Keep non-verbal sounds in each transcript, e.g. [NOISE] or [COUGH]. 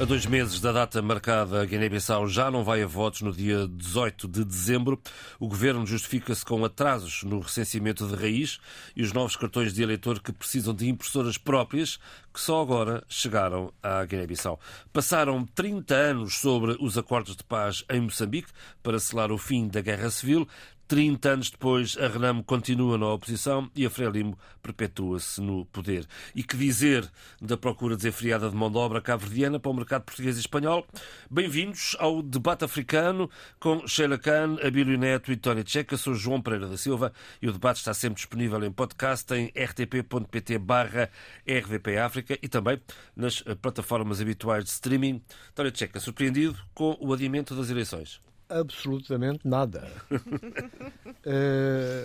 A dois meses da data marcada, a Guiné-Bissau já não vai a votos no dia 18 de dezembro. O governo justifica-se com atrasos no recenseamento de raiz e os novos cartões de eleitor que precisam de impressoras próprias, que só agora chegaram à Guiné-Bissau. Passaram 30 anos sobre os acordos de paz em Moçambique para selar o fim da guerra civil. 30 anos depois, a Renamo continua na oposição e a Frelimo perpetua-se no poder. E que dizer da procura desenfreada de mão de obra cabo-verdiana para o mercado português e espanhol? Bem-vindos ao debate africano com Sheila Khan, Abílio Neto e Tony Checa. Sou João Pereira da Silva e o debate está sempre disponível em podcast em rtp.pt barra RVP África e também nas plataformas habituais de streaming. Tony Checa, surpreendido com o adiamento das eleições? Absolutamente nada. uh,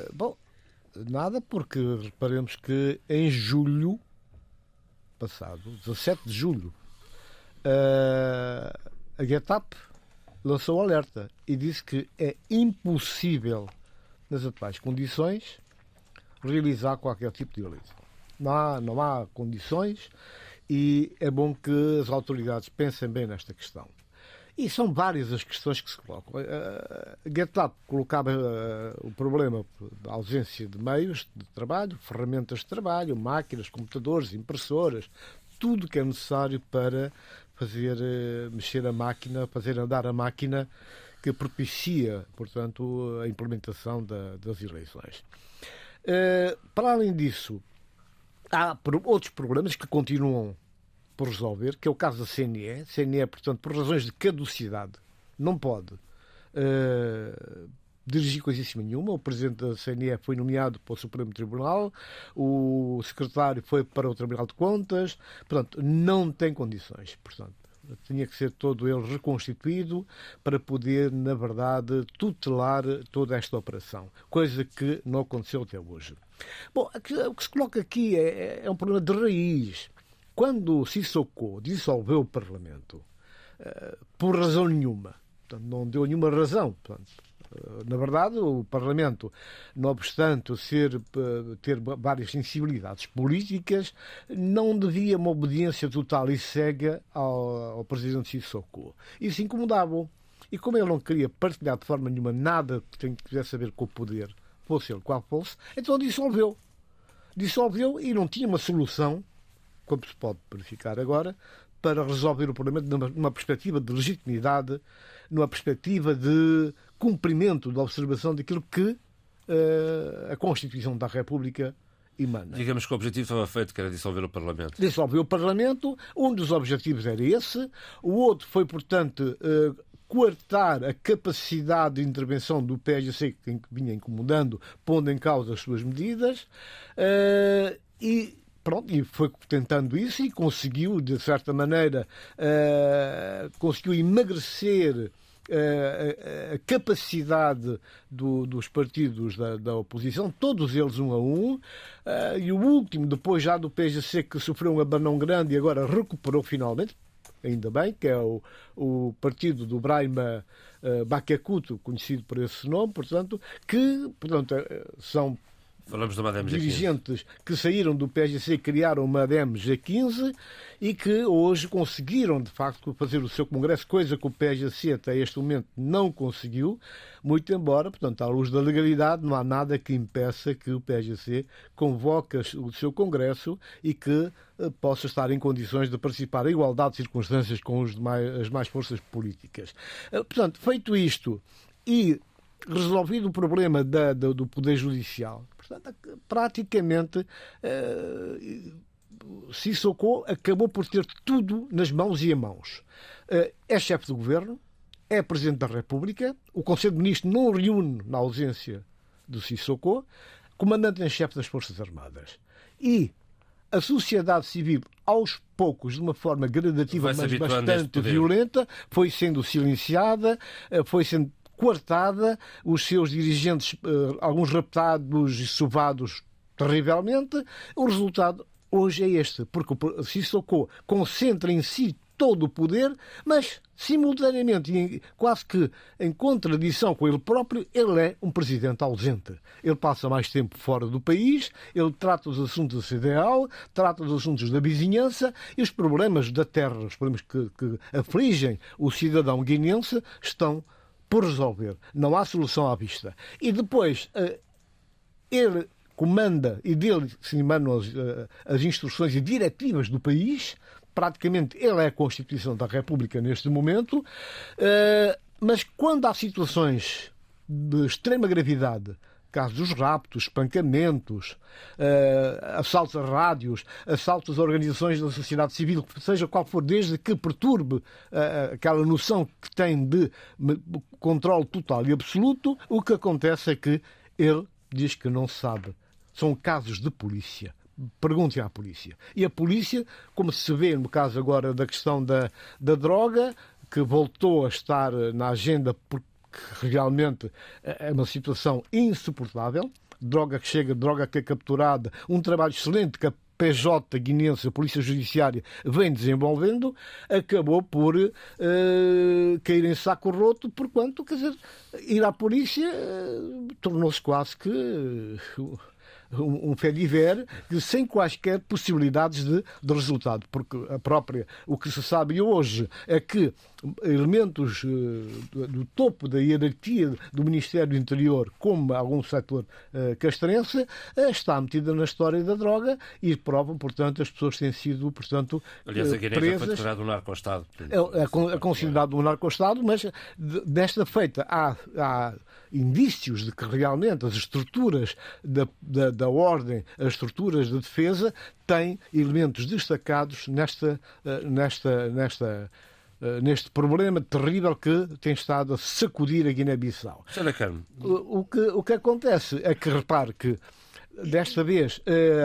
[LAUGHS] bom, nada porque reparemos que em julho passado, 17 de julho, uh, a GetUp lançou alerta e disse que é impossível, nas atuais condições, realizar qualquer tipo de eleição. Não há, não há condições e é bom que as autoridades pensem bem nesta questão. E são várias as questões que se colocam. Uh, GitLab colocava uh, o problema da ausência de meios de trabalho, ferramentas de trabalho, máquinas, computadores, impressoras, tudo que é necessário para fazer uh, mexer a máquina, fazer andar a máquina que propicia, portanto, a implementação da, das eleições. Para além disso, há outros problemas que continuam por resolver, que é o caso da CNE. CNE, portanto, por razões de caducidade, não pode uh, dirigir coisíssima nenhuma. O presidente da CNE foi nomeado para o Supremo Tribunal, o secretário foi para o Tribunal de Contas, portanto, não tem condições. Portanto, tinha que ser todo ele reconstituído para poder, na verdade, tutelar toda esta operação, coisa que não aconteceu até hoje. Bom, o que se coloca aqui é, é um problema de raiz quando Sissoko dissolveu o Parlamento, uh, por razão nenhuma, portanto, não deu nenhuma razão, portanto, uh, na verdade, o Parlamento, não obstante ser, uh, ter várias sensibilidades políticas, não devia uma obediência total e cega ao, ao Presidente Sissoko. Isso incomodava-o. E como ele não queria partilhar de forma nenhuma nada que tivesse a ver com o poder, fosse ele qual fosse, então dissolveu. Dissolveu e não tinha uma solução como se pode verificar agora, para resolver o problema numa, perspectiva de legitimidade, numa perspectiva de cumprimento da observação daquilo que uh, a Constituição da República emana. Digamos que o objetivo estava feito, que era dissolver o Parlamento. Dissolver o Parlamento, um dos objetivos era esse, o outro foi, portanto, uh, coartar a capacidade de intervenção do PSC que vinha incomodando, pondo em causa as suas medidas, uh, e pronto, e foi tentando isso e conseguiu, de certa maneira, uh, conseguiu emagrecer uh, a capacidade do, dos partidos da, da, oposição, todos eles um a um, uh, e o último, depois já do PGC, que sofreu um abanão grande e agora recuperou finalmente, ainda bem, que é o, o partido do Braima uh, conhecido por esse nome, portanto, que portanto, são Falamos do ADEM dirigentes que saíram do PSGC criaram uma ADEM G15 e que hoje conseguiram, de facto, fazer o seu congresso, coisa que o PSGC até este momento não conseguiu, muito embora, portanto, à luz da legalidade, não há nada que impeça que o PSGC convoque o seu congresso e que eh, possa estar em condições de participar em igualdade de circunstâncias com os demais, as mais forças políticas. Eh, portanto, feito isto e resolvido o problema da, da, do Poder Judicial, portanto, praticamente uh, Sissoko acabou por ter tudo nas mãos e em mãos. Uh, é chefe do governo, é presidente da República, o Conselho de Ministros não reúne na ausência do Sissoko, comandante em chefe das Forças Armadas. E a sociedade civil, aos poucos, de uma forma gradativa, mas bastante violenta, foi sendo silenciada, eh, foi sendo coartada, os seus dirigentes, eh, alguns raptados e sovados terrivelmente. O resultado hoje é este, porque o Sissoko concentra em si todo o poder, mas simultaneamente, quase que em contradição com ele próprio, ele é um presidente ausente. Ele passa mais tempo fora do país, ele trata os assuntos da CDAO, trata os assuntos da vizinhança e os problemas da terra, os problemas que, que afligem o cidadão guinense, estão por resolver. Não há solução à vista. E depois, eh, ele comanda e dele se emanam as, eh, as instruções e diretivas do país. Praticamente ele é a Constituição da República neste momento. Eh, mas quando há situações de extrema gravidade, casos dos raptos, espancamentos, uh, assaltos a rádios, assaltos a organizações da sociedade civil, seja qual for, desde que perturbe uh, aquela noção que tem de controle total e absoluto, o que acontece é que ele diz que não sabe. São casos de polícia. Pergunte à polícia. E a polícia, como se vê no caso agora da questão da, da droga, que voltou a estar na agenda porque realmente é uma situação insuportável. Droga que chega, droga que é capturada, um trabalho excelente que a PJ guinense, a Polícia Judiciária, vem desenvolvendo, acabou por uh, cair em saco roto, porquanto, quer dizer, ir à polícia uh, tornou-se quase que. Uh, um, um fediver sem quaisquer possibilidades de, de resultado, porque a própria, o que se sabe hoje é que elementos uh, do, topo da hierarquia do Ministério do Interior, como algum setor uh, castrense, uh, está metida na história da droga e prova, portanto, as pessoas têm sido, portanto, Aliás, a Guiné presas. foi considerado um narco-estado. É, é, é, considerado um narco-estado, mas desta feita há, há indícios de que realmente as estruturas da, da, da ordem, as estruturas de defesa, têm elementos destacados nesta, eh, nesta, nesta, eh, neste problema terrível que tem estado a sacudir a Guiné-Bissau. O, o, que, o que acontece é que, repare que, desta vez,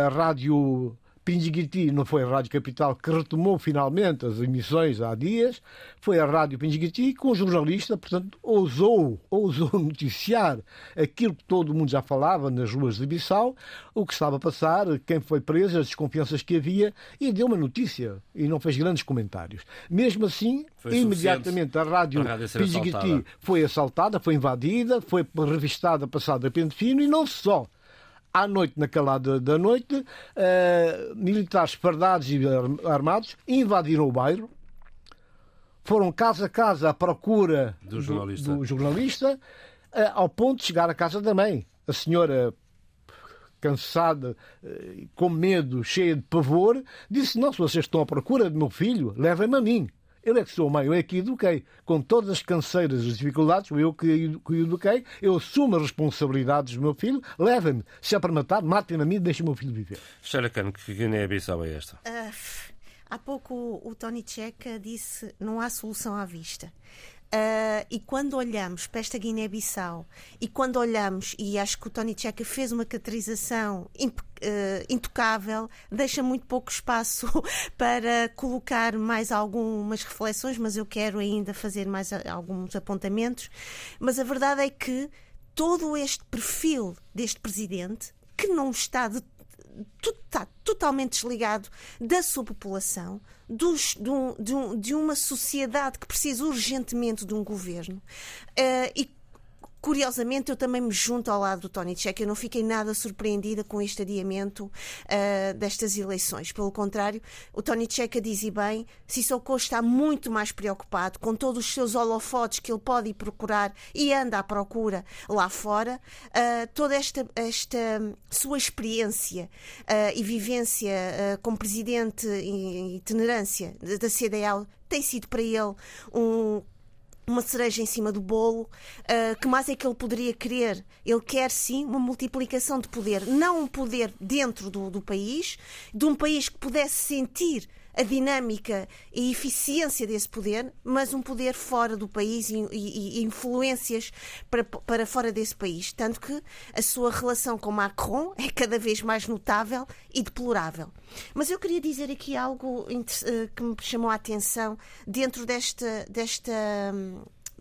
a rádio Pinjiguiti não foi a Rádio Capital que retomou finalmente as emissões há dias, foi a Rádio Pinjiguiti com o jornalista, portanto, ousou, ousou [LAUGHS] noticiar aquilo que todo mundo já falava nas ruas de Bissau, o que estava a passar, quem foi preso, as desconfianças que havia, e deu uma notícia e não fez grandes comentários. Mesmo assim, foi imediatamente a Rádio, rádio Pinjiguiti foi assaltada, foi invadida, foi revistada, passada a pente fino, e não só à noite, na calada da noite, uh, militares fardados e armados invadiram o bairro, foram casa a casa à procura do jornalista, do, do jornalista uh, ao ponto de chegar à casa da mãe. A senhora, cansada, uh, com medo, cheia de pavor, disse: Não, se vocês estão à procura do meu filho, levem-me a mim. Eu é que sou mãe, eu é que eduquei. Com todas as canseiras, as dificuldades, eu que, que eduquei, eu assumo as responsabilidades do meu filho, leva-me. Se é para matar, matem-me a mim e deixem o meu filho viver. Sheila Cano, que Guiné-Bissau é esta? Uh, há pouco o Tony Checa disse não há solução à vista. Uh, e quando olhamos para esta Guiné-Bissau e quando olhamos, e acho que o Tony Checa fez uma caracterização uh, intocável, deixa muito pouco espaço [LAUGHS] para colocar mais algumas reflexões, mas eu quero ainda fazer mais alguns apontamentos. Mas a verdade é que todo este perfil deste presidente, que não está de está totalmente desligado da sua população, dos, de, um, de, um, de, uma sociedade que precisa urgentemente de um governo uh, e Curiosamente, eu também me junto ao lado do Tony Tchek. Eu não fiquei nada surpreendida com este adiamento uh, destas eleições. Pelo contrário, o Tony Tchek diz e bem, Sissoko está muito mais preocupado com todos os seus holofotes que ele pode ir procurar e anda à procura lá fora. Uh, toda esta, esta sua experiência uh, e vivência como presidente em itinerância da CDL tem sido para ele um uma cereja em cima do bolo. Uh, que mais é que ele poderia querer? Ele quer sim uma multiplicação de poder, não um poder dentro do, do país, de um país que pudesse sentir a dinâmica e eficiência desse poder, mas um poder fora do país e, e, e, influências para, para fora desse país. Tanto que a sua relação com Macron é cada vez mais notável e deplorável. Mas eu queria dizer aqui algo eh, que me chamou a atenção dentro desta. desta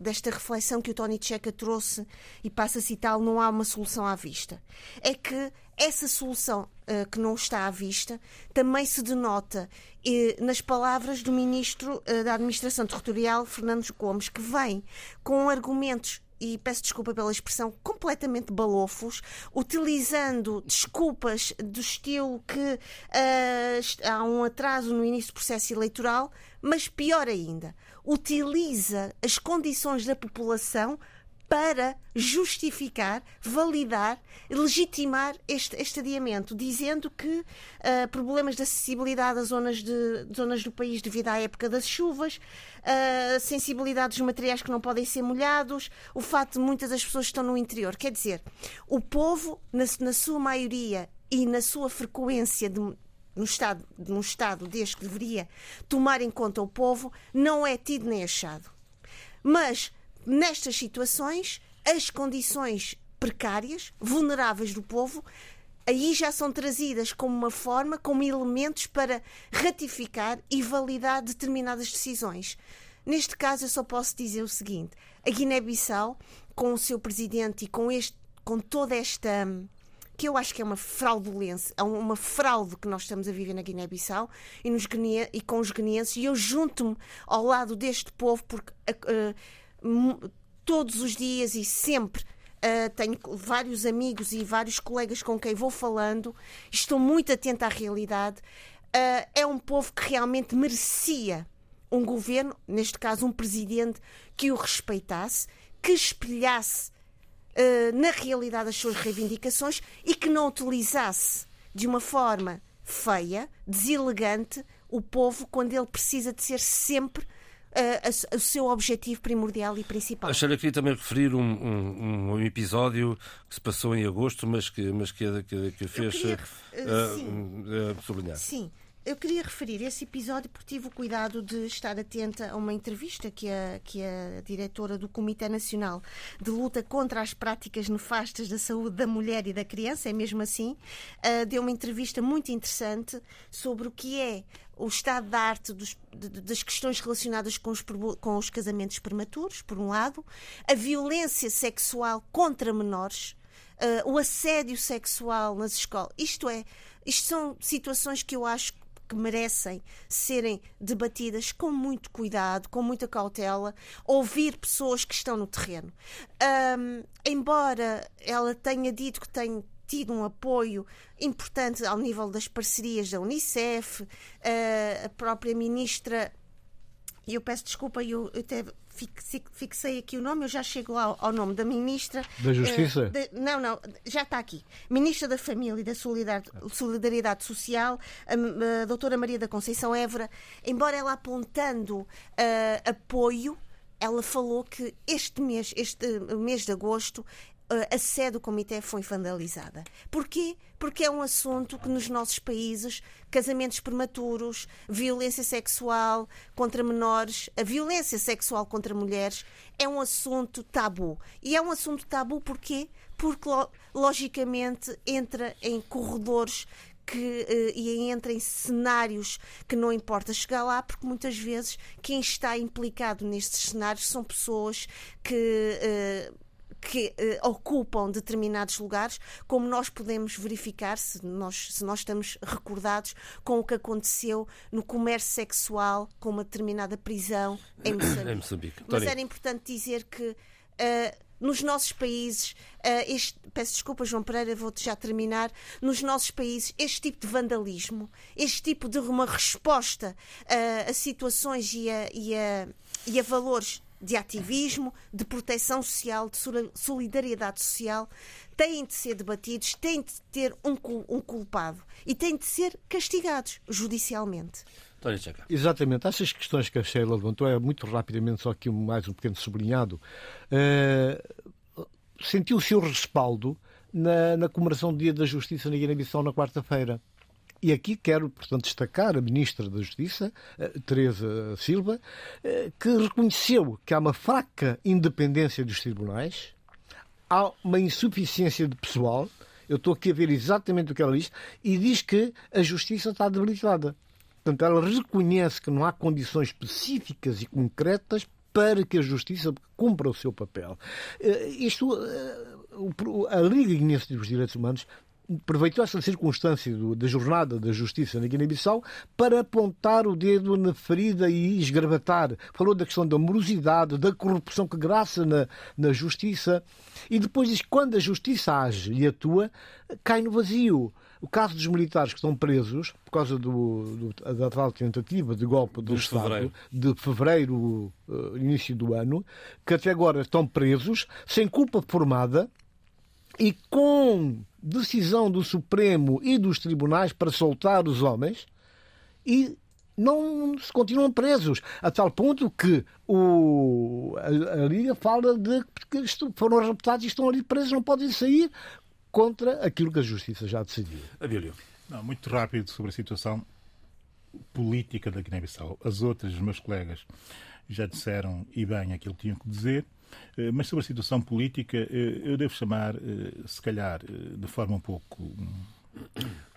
desta reflexão que o Tony Checa trouxe e passa a citar, não há uma solução à vista. É que essa solução que não está à vista, também se denota uh, nas palavras do Ministro uh, da Administração Territorial, Fernando Gomes, que vem com argumentos e peço desculpa pela expressão, completamente balofos, utilizando desculpas do estilo que uh, há um atraso no início do processo eleitoral, mas pior ainda, utiliza as condições da população para justificar, validar, legitimar este, este adiamento, dizendo que uh, problemas de acessibilidade a zonas, de, zonas do país devido à época das chuvas, uh, sensibilidade dos materiais que não podem ser molhados, o facto de muitas das pessoas que estão no interior. Quer dizer, o povo, na, na sua maioria e na sua frequência de, no estado, no estado desde que deveria tomar em conta o povo, não é tido nem achado. Mas nestas situações, as condições precárias, vulneráveis do povo, aí já são trazidas como uma forma, como elementos para ratificar e validar determinadas decisões. Neste caso, eu só posso dizer o seguinte: a Guiné-Bissau, com o seu presidente e com, este, com toda esta que eu acho que é uma fraudulência, é uma fraude que nós estamos a viver na Guiné-Bissau e, e, com os guineenses, e eu junto-me ao lado deste povo porque uh, todos os dias e sempre Uh, tenho vários amigos e vários colegas com quem vou falando, estou muito atenta à realidade. Uh, é um povo que realmente merecia um governo, neste caso um presidente, que o respeitasse, que espelhasse uh, na realidade as suas reivindicações e que não utilizasse de uma forma feia, deselegante, o povo quando ele precisa de ser sempre uh, o seu objetivo primordial e principal. Achei que queria também referir um, um, um, episódio que se passou em agosto, mas que, mas que, que, que fez queria, uh, uh, sublinhar. Sim. Eu queria referir esse episódio porque tive o cuidado de estar atenta a uma entrevista que a, que a diretora do Comitê Nacional de Luta contra as Práticas Nefastas da Saúde da Mulher e da Criança, é mesmo assim, uh, deu uma entrevista muito interessante sobre o que é o estado da arte dos, das questões relacionadas com os, com os casamentos prematuros, por um lado, a violência sexual contra menores, uh, o assédio sexual nas escolas. Isto é, isto são situações que eu acho que merecem serem debatidas com muito cuidado, com muita cautela, ouvir pessoas que estão no terreno. Um, embora ela tenha dito que tem tido um apoio importante ao nível das parcerias da Unicef, a própria ministra e eu peço desculpa, eu até fixei aqui o nome, eu já chego ao, ao nome da ministra. Da Justiça? Uh, de, não, não, já está aqui. Ministra da Família e da Solidariedade, Solidariedade Social, a, a, doutora Maria da Conceição Évora, embora ela apontando uh, apoio, ela falou que este mês, este mês de agosto, a sede do comitê foi vandalizada. Porquê? Porque é um assunto que nos nossos países, casamentos prematuros, violência sexual contra menores, a violência sexual contra mulheres, é um assunto tabu. E é um assunto tabu porquê? Porque, logicamente, entra em corredores que, uh, e entra em cenários que não importa chegar lá, porque muitas vezes quem está implicado nestes cenários são pessoas que. Uh, que uh, ocupam determinados lugares, como nós podemos verificar, se nós, se nós estamos recordados com o que aconteceu no comércio sexual com uma determinada prisão em Moçambique. Moçambique. Mas era importante dizer que. Uh, nos nossos países, uh, este, peço desculpa, João Pereira, vou-te já terminar. Nos nossos países, este tipo de vandalismo, este tipo de uma resposta uh, a situações e a, e a, e a valores de ativismo, de proteção social, de solidariedade social, têm de ser debatidos, têm de ter um, um culpado e têm de ser castigados judicialmente. Exatamente. Essas questões que a Sheila levantou, é muito rapidamente, só aqui mais um pequeno sublinhado, uh, sentiu o seu respaldo na, na comemoração do Dia da Justiça na Guiné-Bissau na quarta-feira. E aqui quero, portanto, destacar a Ministra da Justiça, eh, Teresa Silva, eh, que reconheceu que há uma fraca independência dos tribunais, há uma insuficiência de pessoal. Eu estou aqui a ver exatamente o que ela diz e diz que a justiça está debilitada. Portanto, ela reconhece que não há condições específicas e concretas para que a justiça cumpra o seu papel. Eh, isto, a Liga Guinense dos Direitos Humanos aproveitou essa circunstância do, da jornada da justiça na Guiné-Bissau para apontar o dedo na ferida e esgravatar. Falou da questão da morosidade, da corrupção que graça na, na justiça. E depois diz que quando a justiça age e atua, cai no vazio. O caso dos militares que estão presos por causa do, do, da tal tentativa de golpe do, Estado fevereiro. de fevereiro, uh, início do ano, que até agora estão presos, sem culpa formada e com decisão do Supremo e dos tribunais para soltar os homens e não se continuam presos, a tal ponto que o, a, a Liga fala de que foram raptados e estão ali presos, não podem sair contra aquilo que a Justiça já decidiu. Abílio. Não, muito rápido sobre a situação política da Guiné-Bissau. As outras, os meus colegas, já disseram e bem aquilo que tinham que dizer. Eh, mas sobre a situação política, eh, eu devo chamar, eh, se calhar, de forma um pouco,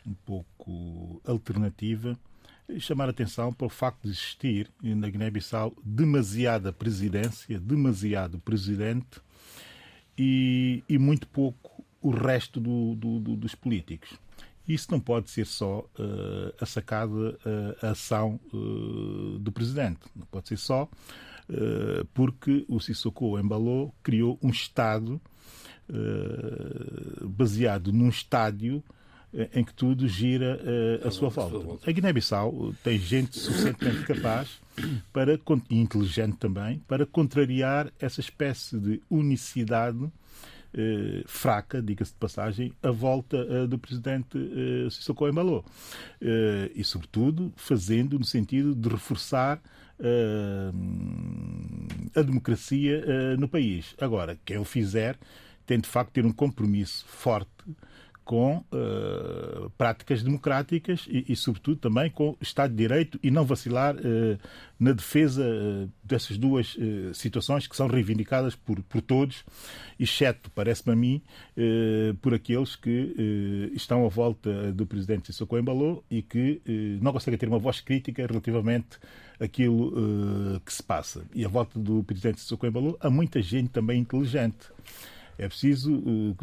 um pouco alternativa, chamar a atenção para o facto de existir na Guiné-Bissau demasiada presidência, demasiado presidente e, e muito pouco o resto do, do, do, dos políticos. Isso não pode ser só uh, a sacada, uh, a ação uh, do presidente. Não pode ser só porque o Sissoko Embalou criou um Estado baseado num estádio em que tudo gira uh, à sua volta. A Guiné-Bissau tem gente suficientemente capaz para, e inteligente também para contrariar essa espécie de unicidade eh, fraca, diga-se de passagem, a volta eh, do presidente eh, Sissoko Embalo. e, sobretudo, fazendo no sentido de reforçar a democracia no país. Agora, quem o fizer tem de facto ter um compromisso forte com uh, práticas democráticas e, e, sobretudo, também com Estado de Direito e não vacilar uh, na defesa uh, dessas duas situações que são reivindicadas por, por todos, exceto, parece-me a mim, por aqueles que estão à volta do presidente Sissoko Embalo e que não conseguem ter uma voz crítica relativamente àquilo que se passa. E à volta do presidente Sissoko Embalo há muita gente também inteligente. É preciso uh,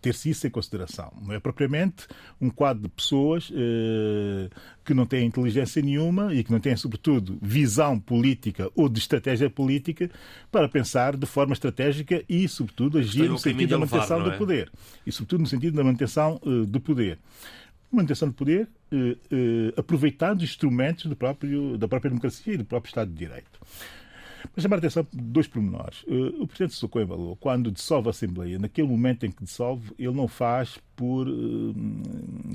ter-se isso em consideração. Não é propriamente um quadro de pessoas uh, que não têm inteligência nenhuma e que não têm, sobretudo, visão política ou de estratégia política para pensar de forma estratégica e, sobretudo, agir no sentido da manutenção levar, é? do poder. E, sobretudo, no sentido da manutenção uh, do poder manutenção do poder, aproveitando instrumentos do próprio, da própria democracia e do próprio Estado de Direito. Mas chamar a atenção dois pormenores. Uh, o Presidente Socorro Embalou, quando dissolve a Assembleia, naquele momento em que dissolve, ele não faz por, uh,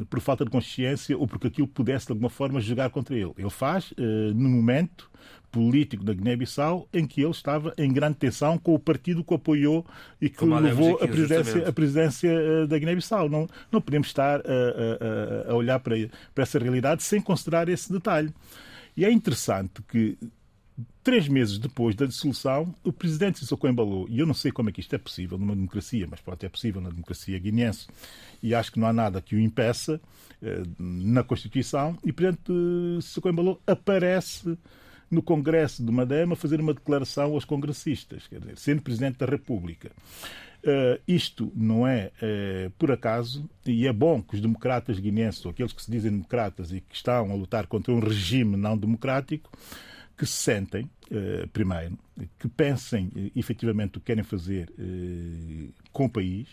por falta de consciência ou porque aquilo pudesse, de alguma forma, jogar contra ele. Ele faz uh, no momento político da Guiné-Bissau em que ele estava em grande tensão com o partido que apoiou e que levou a presidência, a presidência da Guiné-Bissau. Não, não podemos estar a, a, a olhar para, para essa realidade sem considerar esse detalhe. E é interessante que Três meses depois da dissolução, o presidente Sissoko Embalou, e eu não sei como é que isto é possível numa democracia, mas pode é possível na democracia guineense, e acho que não há nada que o impeça eh, na Constituição, e o presidente Sissoko Embalou aparece no Congresso de Madema a fazer uma declaração aos congressistas, quer dizer, sendo presidente da República. Uh, isto não é uh, por acaso, e é bom que os democratas guineenses, ou aqueles que se dizem democratas e que estão a lutar contra um regime não democrático, que se sentem, eh, primeiro, que pensem eh, efetivamente o que querem fazer eh, com o país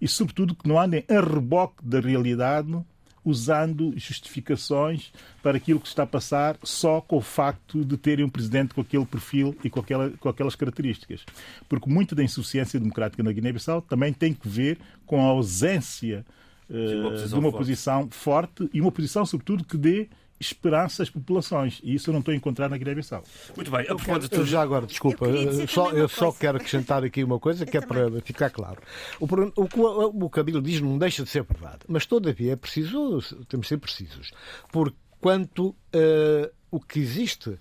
e, sobretudo, que não andem a reboque da realidade usando justificações para aquilo que está a passar só com o facto de terem um presidente com aquele perfil e com, aquela, com aquelas características. Porque muita da insuficiência democrática na Guiné-Bissau também tem que ver com a ausência uh, de uma forte. posição forte e uma posição, sobretudo, que dê esperança às populações. E isso eu não estou a encontrar na Guiné-Bissau. Muito bem. Eu quero, eu já agora, desculpa, eu, só, eu só quero acrescentar aqui uma coisa que eu é também. para ficar claro. O, o que o, o Cabelo diz não deixa de ser verdade, mas todavia é preciso, temos de ser precisos. Porque quanto uh, o que existe,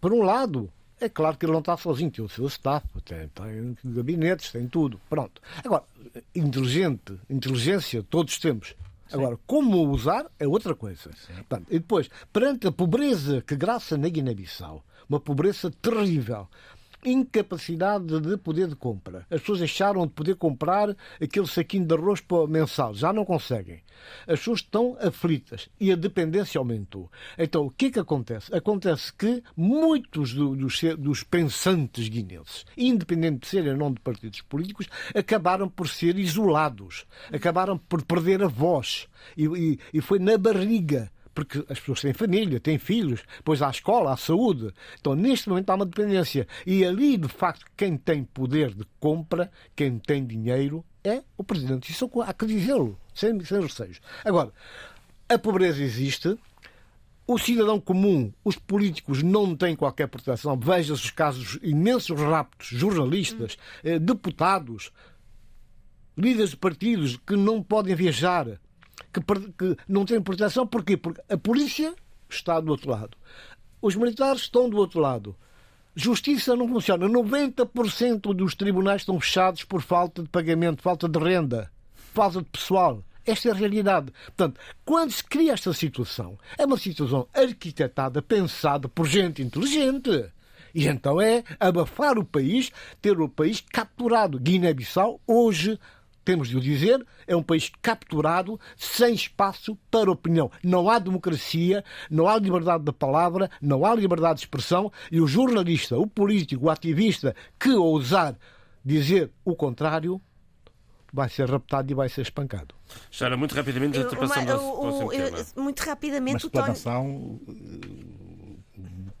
por um lado, é claro que ele não está sozinho, tem o seu staff, tem, tem gabinetes, tem tudo. Pronto. Agora, inteligente, inteligência todos temos. Agora, como usar é outra coisa. Portanto, e depois, perante a pobreza que graça na Guiné-Bissau, uma pobreza terrível, incapacidade de poder de compra. As pessoas deixaram de poder comprar aquele saquinho de arroz mensal, já não conseguem. As pessoas estão aflitas e a dependência aumentou. Então, o que é que acontece? Acontece que muitos do, dos, dos, pensantes guinenses, independente de serem ou não de partidos políticos, acabaram por ser isolados, acabaram por perder a voz. E, e, e foi na barriga porque as pessoas têm família, têm filhos, depois há a escola, há a saúde. Então, neste momento, há uma dependência. E ali, de facto, quem tem poder de compra, quem tem dinheiro, é o Presidente. Isso há que dizê-lo, sem, sem receios. Agora, a pobreza existe. O cidadão comum, os políticos não têm qualquer proteção. Veja-se os casos imensos raptos, jornalistas, eh, deputados, líderes de partidos que não podem viajar, que, que não têm proteção. Porquê? Porque a polícia está do outro lado. Os militares estão do outro lado. Justiça não funciona. 90% dos tribunais estão fechados por falta de pagamento, falta de renda, falta de pessoal. Esta é a realidade. Portanto, quando se cria esta situação, é uma situação arquitetada, pensada por gente inteligente. E então é abafar o país, ter o país capturado. Guiné-Bissau, hoje, temos de o dizer, é um país capturado, sem espaço para opinião. Não há democracia, não há liberdade da palavra, não há liberdade de expressão e o jornalista, o político, o ativista que ousar dizer o contrário vai ser raptado e vai ser espancado. Sara, muito rapidamente, ultrapassando o, o, tema. Muito rapidamente, Uma explanação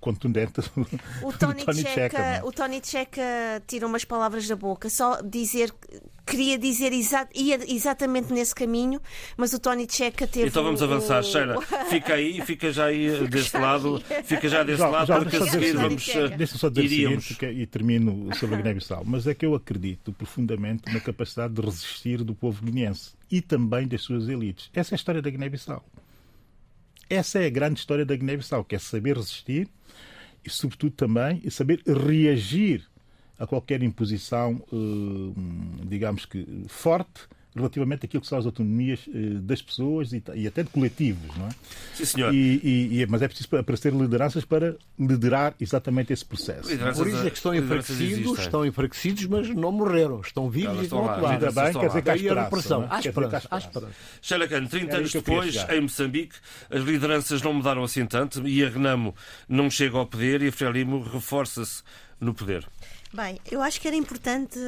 contundente [LAUGHS] o Tony, Tony Checa. É? O Tony Checa tira umas palavras da boca. Só dizer queria dizer exa ia exatamente nesse caminho, mas o Tony Checa teve. Então vamos avançar, o... Sheila. [LAUGHS] Fica aí, fica já aí deste lado, fica já desse já, lado, já, porque a seguir vamos. Deixa só dizer iríamos. seguinte, e termino sobre a Guiné-Bissau, mas é que eu acredito profundamente na capacidade de resistir do povo guineense e também das suas elites. Essa é a história da Guiné-Bissau. Essa é a grande história da Guiné-Bissau, que é saber resistir e, sobretudo, também saber reagir a qualquer imposição, eh, digamos que forte, relativamente àquilo que são as autonomias eh, das pessoas e, até de coletivos, não é? Sim, senhor. E, e, mas é preciso aparecer lideranças para liderar exatamente esse processo. Lideranças, Por isso é que estão enfraquecidos, estão enfraquecidos, mas não morreram, estão vivos Elas e estão atuar. Ainda bem, quer dizer que há esperança. Há esperança. Há esperança. Sheila 30 anos depois, em Moçambique, as lideranças não mudaram assim tanto e a Renamo não chega ao poder e a Frelimo reforça-se no poder. Bem, eu acho que era importante,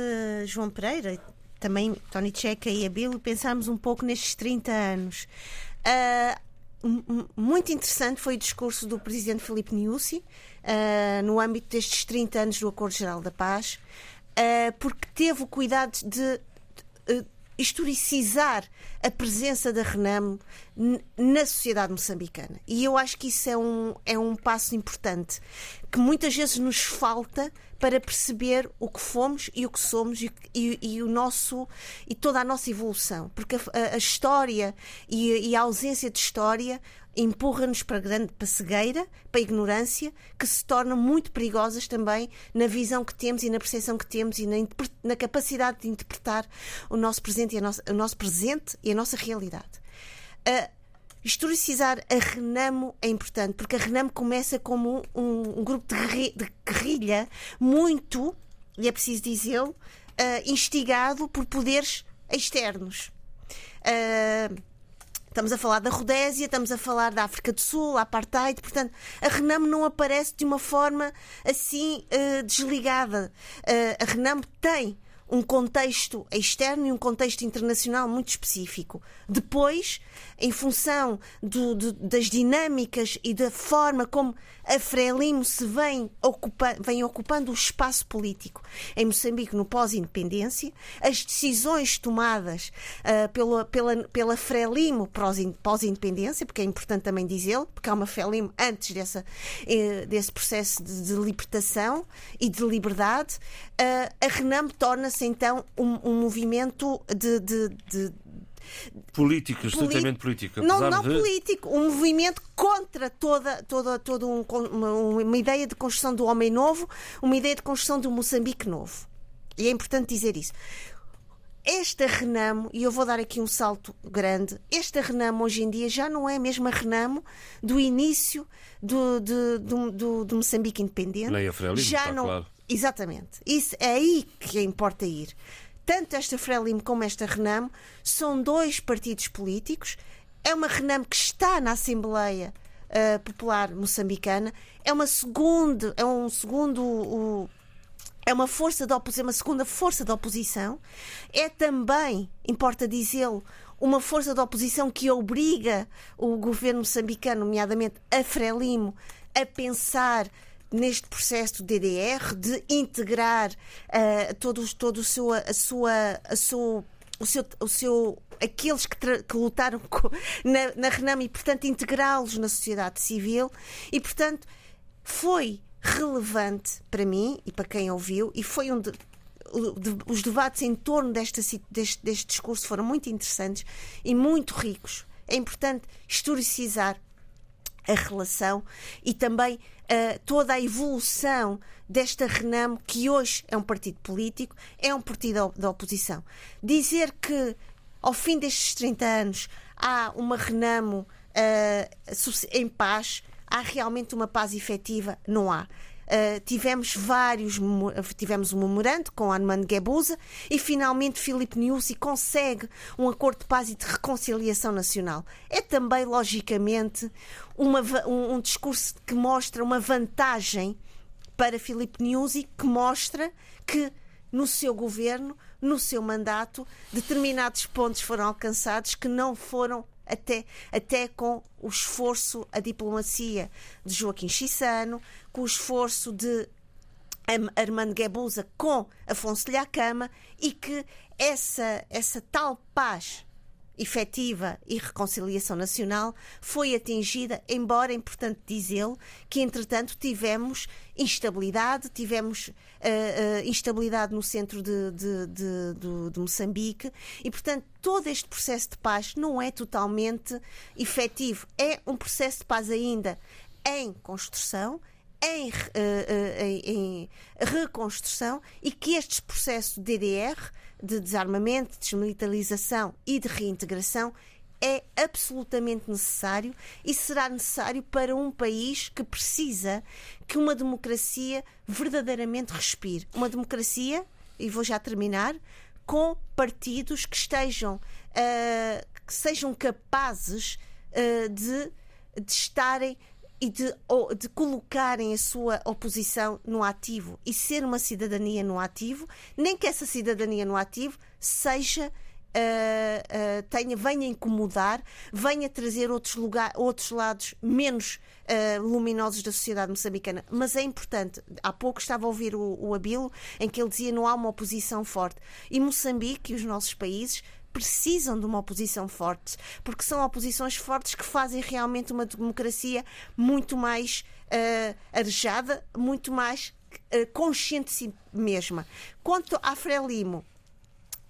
João Pereira, também Tony Checa e a Bill, pensarmos um pouco nestes 30 anos. Uh, muito interessante foi o discurso do presidente Felipe Niusi uh, no âmbito destes 30 anos do Acordo Geral da Paz, uh, porque teve o cuidado de, de historicizar a presença da Renamo na sociedade moçambicana. E eu acho que isso é um, é um passo importante que muitas vezes nos falta para perceber o que fomos e o que somos e, e, e o nosso e toda a nossa evolução, porque a, a história e, e, a ausência de história empurra-nos para grande para cegueira, para ignorância, que se tornam muito perigosas também na visão que temos e na percepção que temos e na, na capacidade de interpretar o nosso presente e nossa, o nosso presente e a nossa realidade. Uh, Historicizar a Renamo é importante, porque a Renamo começa como um, um grupo de, de guerrilha muito, e é preciso dizê-lo, uh, instigado por poderes externos. Uh, Estamos a falar da Rodésia, estamos a falar da África do Sul, Apartheid, portanto, a Renamo não aparece de uma forma assim uh, desligada. Uh, a Renamo tem um contexto externo e um contexto internacional muito específico. Depois, em função do, das dinâmicas e da forma como a Frelimo se vem, ocupa, vem ocupando o espaço político em Moçambique no pós-independência, as decisões tomadas uh, pela, pela, pela Frelimo pós-independência, porque é importante também dizê-lo, porque há uma Frelimo antes dessa, eh, desse processo de, de, libertação e de liberdade, uh, a Renam torna-se então um, um movimento de, de, de político, estritamente político. Não, não de... político, um movimento contra toda, toda, toda um, uma, uma, ideia de construção do homem novo, uma ideia de construção do Moçambique novo. E é importante dizer isso. Esta Renamo, e eu vou dar aqui um salto grande, esta Renamo hoje em dia já não é a mesma Renamo do início do, do, do, do, do Moçambique independente. Nem a Frelimo, já não, claro Exatamente. Isso é aí que importa ir. Tanto esta Frelimo como esta Renamo são dois partidos políticos. É uma Renamo que está na Assembleia uh, Popular Moçambicana. É uma segunda, é um segundo é uma força de oposição, uma segunda força de oposição. É também, importa dizê-lo, uma força de oposição que obriga o governo moçambicano, nomeadamente a Frelimo, a pensar neste processo do DDR, de integrar uh, todos, todo o seu, a sua, a sua, o seu, o seu aqueles que, que lutaram na, na Renam e, portanto, integrá-los na sociedade civil. E, portanto, foi relevante para mim e para quem ouviu, e foi um de, os debates em torno desta, deste, deste discurso foram muito interessantes e muito ricos. É importante historicizar a relação e também uh, toda a evolução desta Renamo, que hoje é um partido político, é um partido da oposição. Dizer que ao fim destes 30 anos há uma Renamo uh, em paz há realmente uma paz efetiva? Não há. Uh, tivemos vários, tivemos um memorando com Armando Guebuza e finalmente Filipe Nyusi consegue um acordo de paz e de reconciliação nacional. É também, logicamente, uma, um, um discurso que mostra uma vantagem para Filipe Nyusi, que mostra que no seu governo, no seu mandato, determinados pontos foram alcançados que não foram até, até com o esforço, a diplomacia de Joaquim Chissano, com o esforço de Armando Guebuza com Afonso Lhacama e que essa, essa tal paz efetiva e reconciliação nacional foi atingida, embora é importante dizê-lo que, entretanto, tivemos instabilidade, tivemos uh, uh, instabilidade no centro de, de, de, de, de Moçambique e, portanto, todo este processo de paz não é totalmente efetivo. É um processo de paz ainda em construção, em, uh, em, em, reconstrução e que este processo de DDR de desarmamento, desmilitarização e de reintegração é absolutamente necessário e será necessário para um país que precisa que uma democracia verdadeiramente respire. Uma democracia, e vou já terminar, com partidos que estejam, uh, que sejam capazes uh, de, de estarem e de, de colocarem a sua oposição no ativo e ser uma cidadania no ativo, nem que essa cidadania no ativo seja. Uh, uh, tenha, venha incomodar, venha trazer outros, lugar, outros lados menos uh, luminosos da sociedade moçambicana. Mas é importante. Há pouco estava a ouvir o, o Abilo, em que ele dizia não há uma oposição forte. E Moçambique e os nossos países precisam de uma oposição forte, porque são oposições fortes que fazem realmente uma democracia muito mais uh, arejada, muito mais uh, consciente de si mesma. Quanto à Frelimo,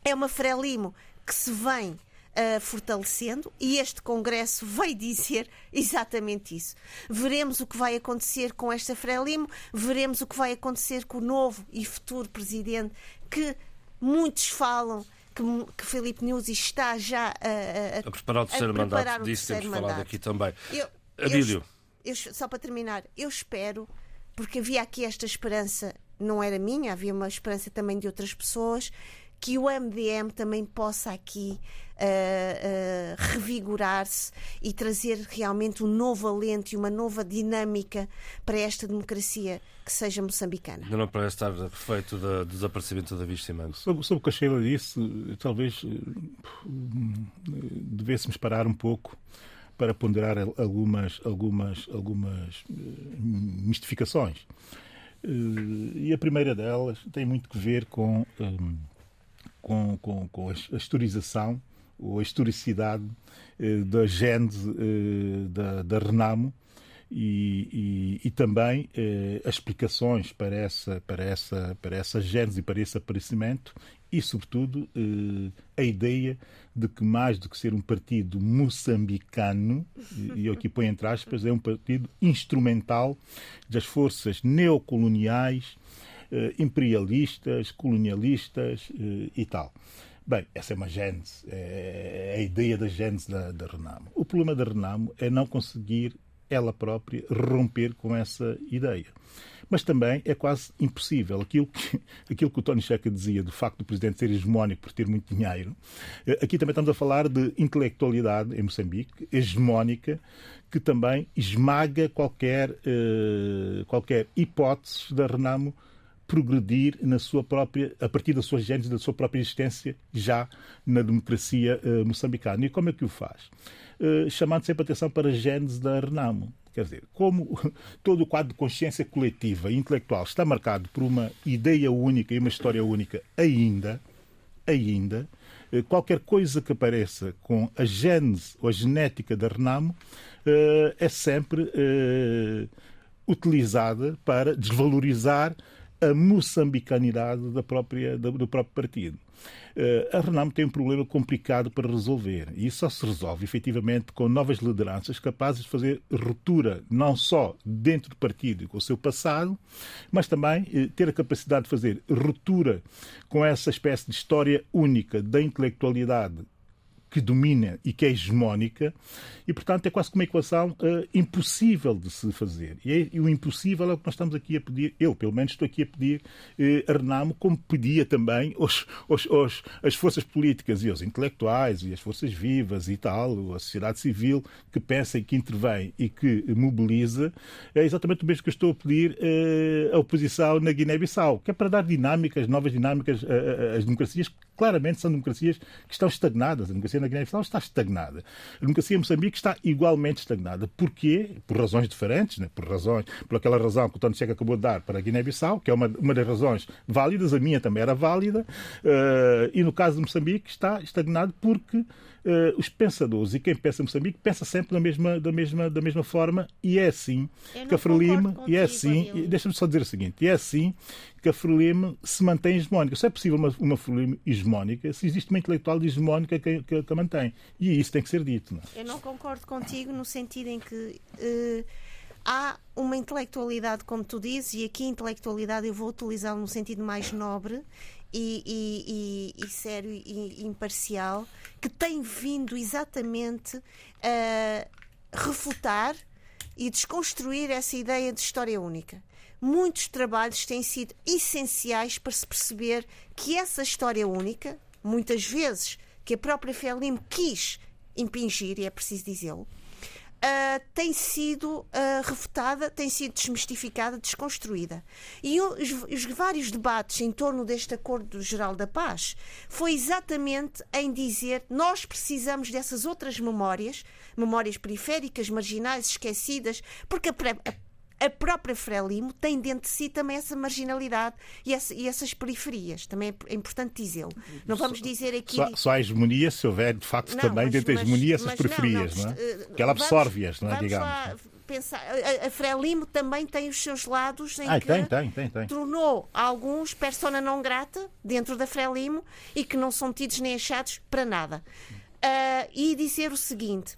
é uma Frelimo que se vem Uh, fortalecendo e este Congresso vai dizer exatamente isso. Veremos o que vai acontecer com esta Frelimo, veremos o que vai acontecer com o novo e futuro presidente que muitos falam que, que Filipe está já a, a, a preparar o terceiro mandato. Disso temos mandato. falado aqui também. Eu, Adílio. Eu, eu, só para terminar, eu espero, porque havia aqui esta esperança, não era minha, havia uma esperança também de outras pessoas, que o MDM também possa aqui uh, uh, revigorar-se e trazer realmente um novo alento e uma nova dinâmica para esta democracia que seja moçambicana. Não parece estar perfeito do desaparecimento da Vista Mango. Sobre, sobre o que a Sheila disse, talvez eh, devêssemos parar um pouco para ponderar algumas, algumas, algumas mistificações. E a primeira delas tem muito que ver com com, com, com a historização ou a historicidade eh, da gênese eh, da, da Renamo e, e, e também eh, as explicações para essa, para, essa, para essa gênese e para esse aparecimento e, sobretudo, eh, a ideia de que, mais do que ser um partido moçambicano, e eu aqui ponho entre aspas, é um partido instrumental das forças neocoloniais imperialistas, colonialistas eh, e tal. Bem, essa é uma gênese, é a ideia da gênese da, da Renamo. O problema da Renamo é não conseguir ela própria romper com essa ideia. mas também é quase impossível. Aquilo que, [LAUGHS] aquilo que o Tony Checa dizia do facto do presidente ser hegemónico por ter muito dinheiro, eh, aqui também estamos a falar de intelectualidade em Moçambique, hegemónica, que também esmaga qualquer, qualquer hipótese da Renamo progredir na sua própria, a partir da sua gênese, da sua própria existência, já na democracia uh, moçambicana. E como é que o faz? Uh, chamando sempre atenção para a gênese da Renamo. Quer dizer, como [LAUGHS] todo o quadro de consciência coletiva e intelectual está marcado por uma ideia única e uma história única ainda, ainda, eh, qualquer coisa que apareça com a gênese ou a genética da Renamo é sempre utilizada para desvalorizar a moçambicanidade da própria, do próprio partido. Eh, a Renamo tem um problema complicado para resolver e isso só se resolve efetivamente com novas lideranças capazes de fazer ruptura não só dentro do partido e com o seu passado, mas também eh, ter a capacidade de fazer ruptura com essa espécie de história única da intelectualidade que domina e que é hegemónica, e, portanto, é quase como uma equação uh, impossível de se fazer. E, é, e, o impossível é o que nós estamos aqui a pedir, eu, pelo menos, estou aqui a pedir uh, a Renamo, como pedia também os, os, os, as forças políticas e os intelectuais e as forças vivas e tal, a sociedade civil que pensa e que intervém e que mobiliza, é exatamente o mesmo que eu estou a pedir uh, à oposição na Guiné-Bissau, que é para dar dinâmicas, novas dinâmicas às democracias claramente são democracias que estão estagnadas. A democracia na Guiné-Bissau está estagnada. A democracia em Moçambique está igualmente estagnada. Porquê? Por razões diferentes, né? por razões, por aquela razão que o Tony Checa acabou de dar para a Guiné-Bissau, que é uma, uma das razões válidas, a minha também era válida, uh, e no caso de Moçambique está estagnado porque uh, os pensadores e quem pensa em Moçambique pensa sempre da mesma, da mesma, da mesma forma e é assim que a Frelimo, e é assim, deixa-me só dizer o seguinte, e é assim que a Frelimo se mantém hegemónica. Se é possível uma, uma Frelimo hegemónica, se existe uma intelectual hegemónica que, que, que a mantém. E isso tem que ser dito. Não? É? Eu não concordo contigo no sentido em que uh, há uma intelectualidade, como tu dizes, e aqui intelectualidade eu vou utilizá-la no sentido mais nobre e, e, e, sério e imparcial, que tem vindo exatamente a refutar e desconstruir essa ideia de história única. Muitos trabalhos têm sido essenciais para se perceber que essa história única, muitas vezes que a própria Felim quis impingir, e é preciso dizê-lo, uh, tem sido uh, refutada, tem sido desmistificada, desconstruída. E os, os, vários debates em torno deste Acordo Geral da Paz foi exatamente em dizer nós precisamos dessas outras memórias, memórias periféricas, marginais, esquecidas, porque a, a a própria Frelimo tem dentro de si também essa marginalidade e, essa, e essas periferias. Também é importante dizê-lo. Não vamos dizer aqui. Só, só há hegemonia se houver, de facto, não, também mas, dentro da hegemonia essas periferias, não, não, não, é? Eh, que ela absorve-as, não é? Digamos. Lá, pensar, a, a Frelimo também tem os seus lados em ah, que tem, tem, tem. tornou alguns persona não grata dentro da Frelimo e que não são tidos nem achados para nada. Uh, e dizer o seguinte: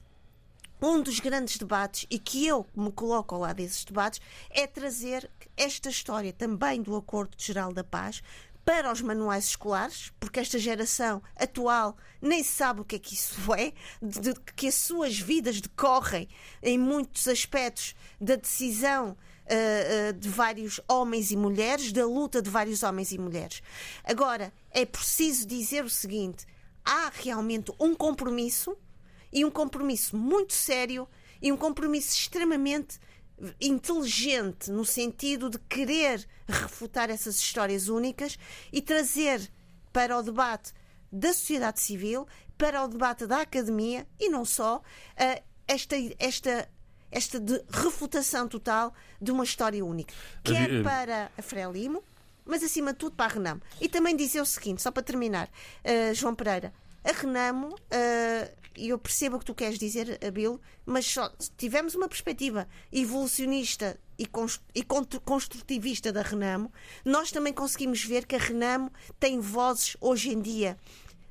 um dos grandes debates, e que eu me coloco ao lado desses debates, é trazer esta história também do Acordo Geral da Paz para os manuais escolares, porque esta geração atual nem sabe o que é que isso [LAUGHS] é, de, que as suas vidas decorrem em muitos aspectos da decisão uh, uh, de vários homens e mulheres, da luta de vários homens e mulheres. Agora, é preciso dizer o seguinte: há realmente um compromisso e um compromisso muito sério e um compromisso extremamente inteligente no sentido de querer refutar essas histórias únicas e trazer para o debate da sociedade civil, para o debate da academia e não só eh, esta, esta, esta de refutação total de uma história única, quer é para a Frelimo, mas acima de tudo para a Renam. E também dizer o seguinte, só para terminar, uh, João Pereira, a Renamo, uh, eu percebo o que tu queres dizer, Abel, mas só tivemos uma perspectiva evolucionista e, e construtivista da Renamo, nós também conseguimos ver que a Renamo tem vozes hoje em dia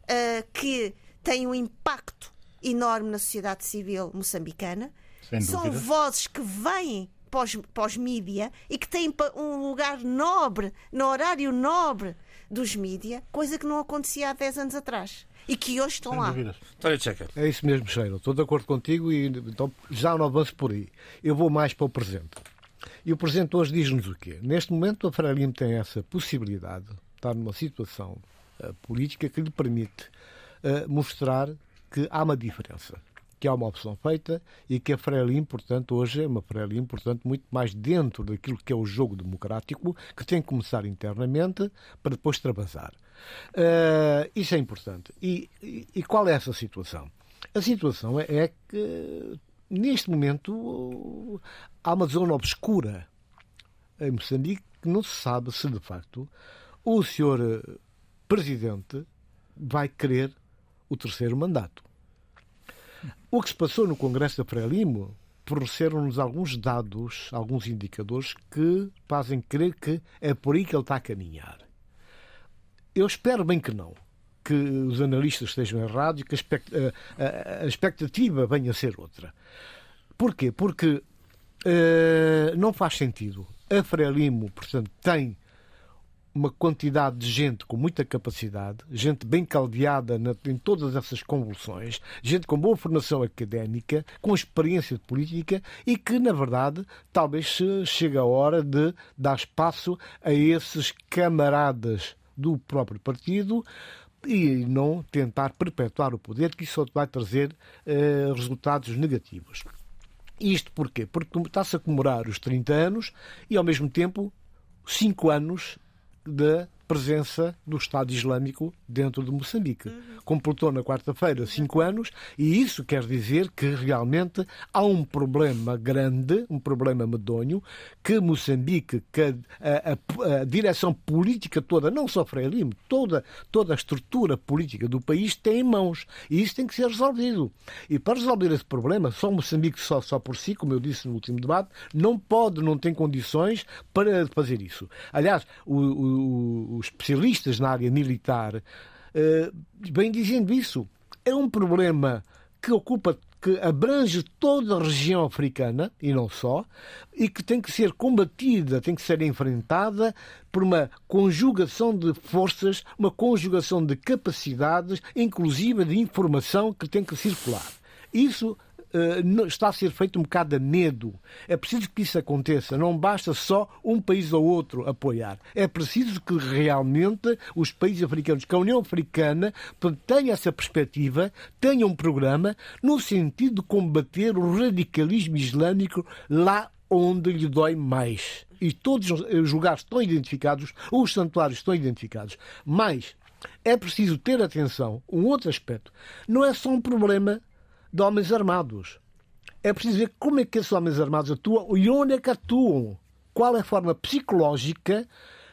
uh, que têm um impacto enorme na sociedade civil moçambicana. São vozes que vêm pós-mídia e que têm um lugar nobre, no horário nobre dos mídia, coisa que não acontecia há 10 anos atrás e que hoje estão lá. É isso mesmo, Sheila. Estou de acordo contigo e então já não avanço por aí. Eu vou mais para o presente. E o Presidente hoje diz-nos o quê? Neste momento, a Frelimo tem essa possibilidade, está numa situação uh, política que lhe permite uh, mostrar que há uma diferença, que há uma opção feita e que a Frelimo, portanto, hoje é uma Frelimo, portanto, muito mais dentro daquilo que é o jogo democrático, que tem que começar internamente para depois travasar. Uh, isso é importante. E, e, e, qual é essa situação? A situação é, é que neste momento há uma zona obscura em Moçambique que não se sabe se de facto o senhor eh, presidente vai querer o terceiro mandato. O que se passou no Congresso da Frelimo forneceram-nos alguns dados, alguns indicadores que fazem crer que é por aí que ele está a caminhar. Eu espero bem que não que os analistas estejam errados e que a, expectativa venha a ser outra. Porquê? Porque uh, não faz sentido. A Frelimo, portanto, tem uma quantidade de gente com muita capacidade, gente bem caldeada na, em todas essas convulsões, gente com boa formação académica, com experiência de política e que, na verdade, talvez chegue a hora de dar espaço a esses camaradas do próprio partido e não tentar perpetuar o poder, que isso só vai trazer uh, resultados negativos. Isto porquê? Porque está-se a comemorar os 30 anos e, ao mesmo tempo, 5 anos da presença do Estado Islâmico dentro de Moçambique. Uhum. Completou na quarta-feira cinco anos e isso quer dizer que realmente há um problema grande, um problema medonho, que Moçambique, que a, a, a direção política toda, não só Frelimo, toda, toda a estrutura política do país tem em mãos. E isso tem que ser resolvido. E para resolver esse problema, só Moçambique, só, só por si, como eu disse no último debate, não pode, não tem condições para fazer isso. Aliás, o, o, os especialistas na área militar eh, bem dizendo isso. É um problema que ocupa que abrange toda a região africana e não só, e que tem que ser combatida, tem que ser enfrentada por uma conjugação de forças, uma conjugação de capacidades, inclusive de informação que tem que circular. Isso está a ser feito um bocado a medo. É preciso que isso aconteça. Não basta só um país ou outro apoiar. É preciso que realmente os países africanos, que a União Africana tenha essa perspectiva, tenha um programa no sentido de combater o radicalismo islâmico lá onde lhe dói mais. E todos os lugares estão identificados, os santuários estão identificados. Mas é preciso ter atenção, um outro aspecto. Não é só um problema de homens armados. É preciso ver como é que esses homens armados atuam e onde é que atuam. Qual é a forma psicológica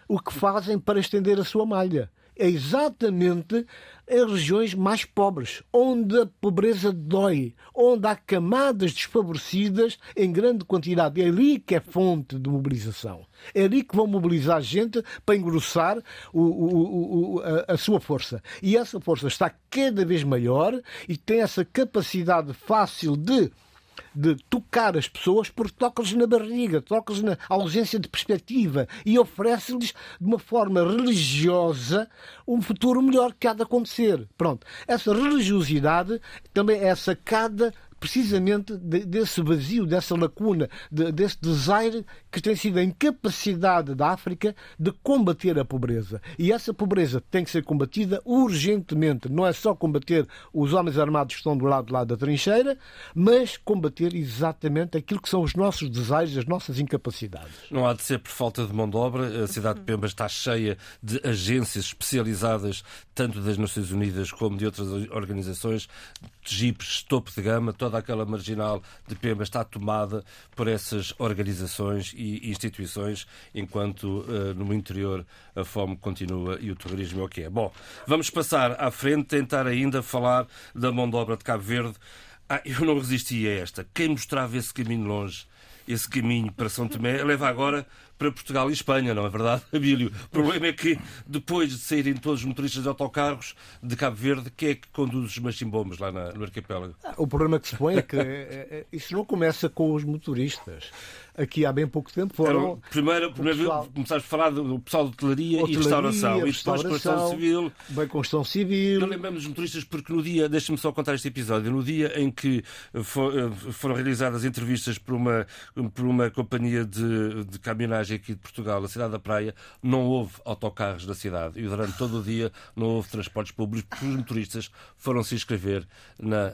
o que fazem para estender a sua malha. É exatamente as regiões mais pobres, onde a pobreza dói, onde há camadas desfavorecidas em grande quantidade. É ali que é fonte de mobilização. É ali que vão mobilizar gente para engrossar o, o, o, a, a sua força. E essa força está cada vez maior e tem essa capacidade fácil de de tocar as pessoas porque toca-lhes na barriga, toca-lhes na ausência de perspectiva e oferece-lhes de uma forma religiosa um futuro melhor que há de acontecer. Pronto. Essa religiosidade também é sacada precisamente desse vazio, dessa lacuna, desse desaire que tem sido a incapacidade da África de combater a pobreza. E essa pobreza tem que ser combatida urgentemente. Não é só combater os homens armados que estão do lado, do lado da trincheira, mas combater exatamente aquilo que são os nossos desejos, as nossas incapacidades. Não há de ser por falta de mão de obra. A cidade de Pemba está cheia de agências especializadas, tanto das Nações Unidas como de outras organizações, de jipes topo de gama, toda aquela marginal de Pemba está tomada por essas organizações e instituições, enquanto uh, no interior a fome continua e o terrorismo é o que é. Bom, vamos passar à frente, tentar ainda falar da mão de obra de Cabo Verde. Ah, eu não resisti a esta. Quem mostrava esse caminho longe, esse caminho para São Tomé, leva agora para Portugal e Espanha, não é verdade, [LAUGHS] Abílio? O problema é que depois de saírem todos os motoristas de autocarros de Cabo Verde, quem é que conduz os machimbombos lá no arquipélago? O problema que se põe é que é, é, isso não começa com os motoristas. Aqui há bem pouco tempo foram. Primeiro, primeiro pessoal, começaste a falar do pessoal de hotelaria, e restauração. E depois construção civil. Bem, construção civil. Não lembramos dos motoristas porque no dia, deixa-me só contar este episódio, no dia em que for, foram realizadas entrevistas por uma, por uma companhia de, de caminhonagem aqui de Portugal, a cidade da Praia, não houve autocarros da cidade. E durante todo o dia não houve transportes públicos porque os motoristas foram se inscrever na,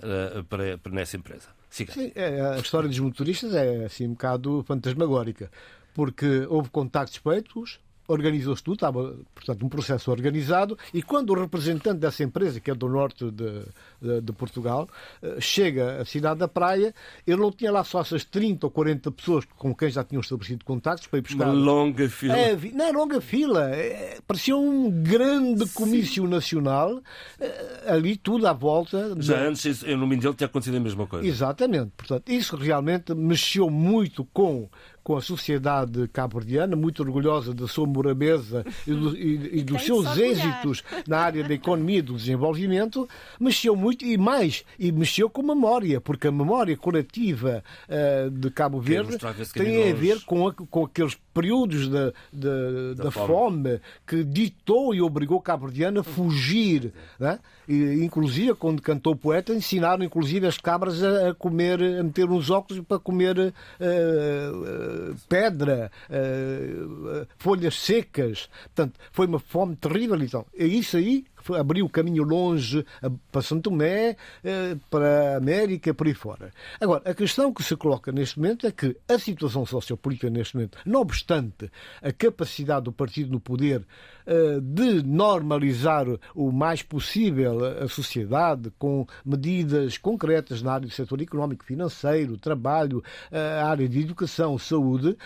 para, para nessa empresa. Siga. Sim, é, a história dos motoristas é assim um bocado fantasmagórica, porque houve contactos feitos, organizou-se tudo, estava, portanto, um processo organizado, e quando o representante dessa empresa, que é do norte de, de, de, Portugal, eh, chega à cidade da Praia, ele não tinha lá só essas 30 ou 40 pessoas com quem já tinham estabelecido contactos para ir buscar. Uma longa fila. É, não é longa fila, é, parecia um grande comício Sim. nacional, é, ali tudo à volta. Já de... antes, no Mindelo tinha acontecido a mesma coisa. Exatamente, portanto, isso realmente mexeu muito com com a sociedade cabo-verdiana, muito orgulhosa da sua morabeza e, do, e, e dos seus êxitos na área da economia e do desenvolvimento, mexeu muito e mais, e mexeu com a memória, porque a memória coletiva uh, de Cabo Verde tem a ver com, a, com aqueles períodos da, da, da, da fome. fome. que ditou e obrigou Cabo Verdeano a fugir. Né? E, inclusive, quando cantou o poeta, ensinaram inclusive as cabras a, a comer, a meter uns óculos para comer uh, uh, pedra, uh, folhas secas. Portanto, foi uma fome terrível. Então, é isso aí abriu caminho longe para São Tomé, uh, para a América, por aí fora. Agora, a questão que se coloca neste momento é que a situação sociopolítica neste momento, não obstante a capacidade do partido no poder uh, de normalizar o mais possível a sociedade com medidas concretas na área do setor económico, financeiro, trabalho, a área de educação, saúde,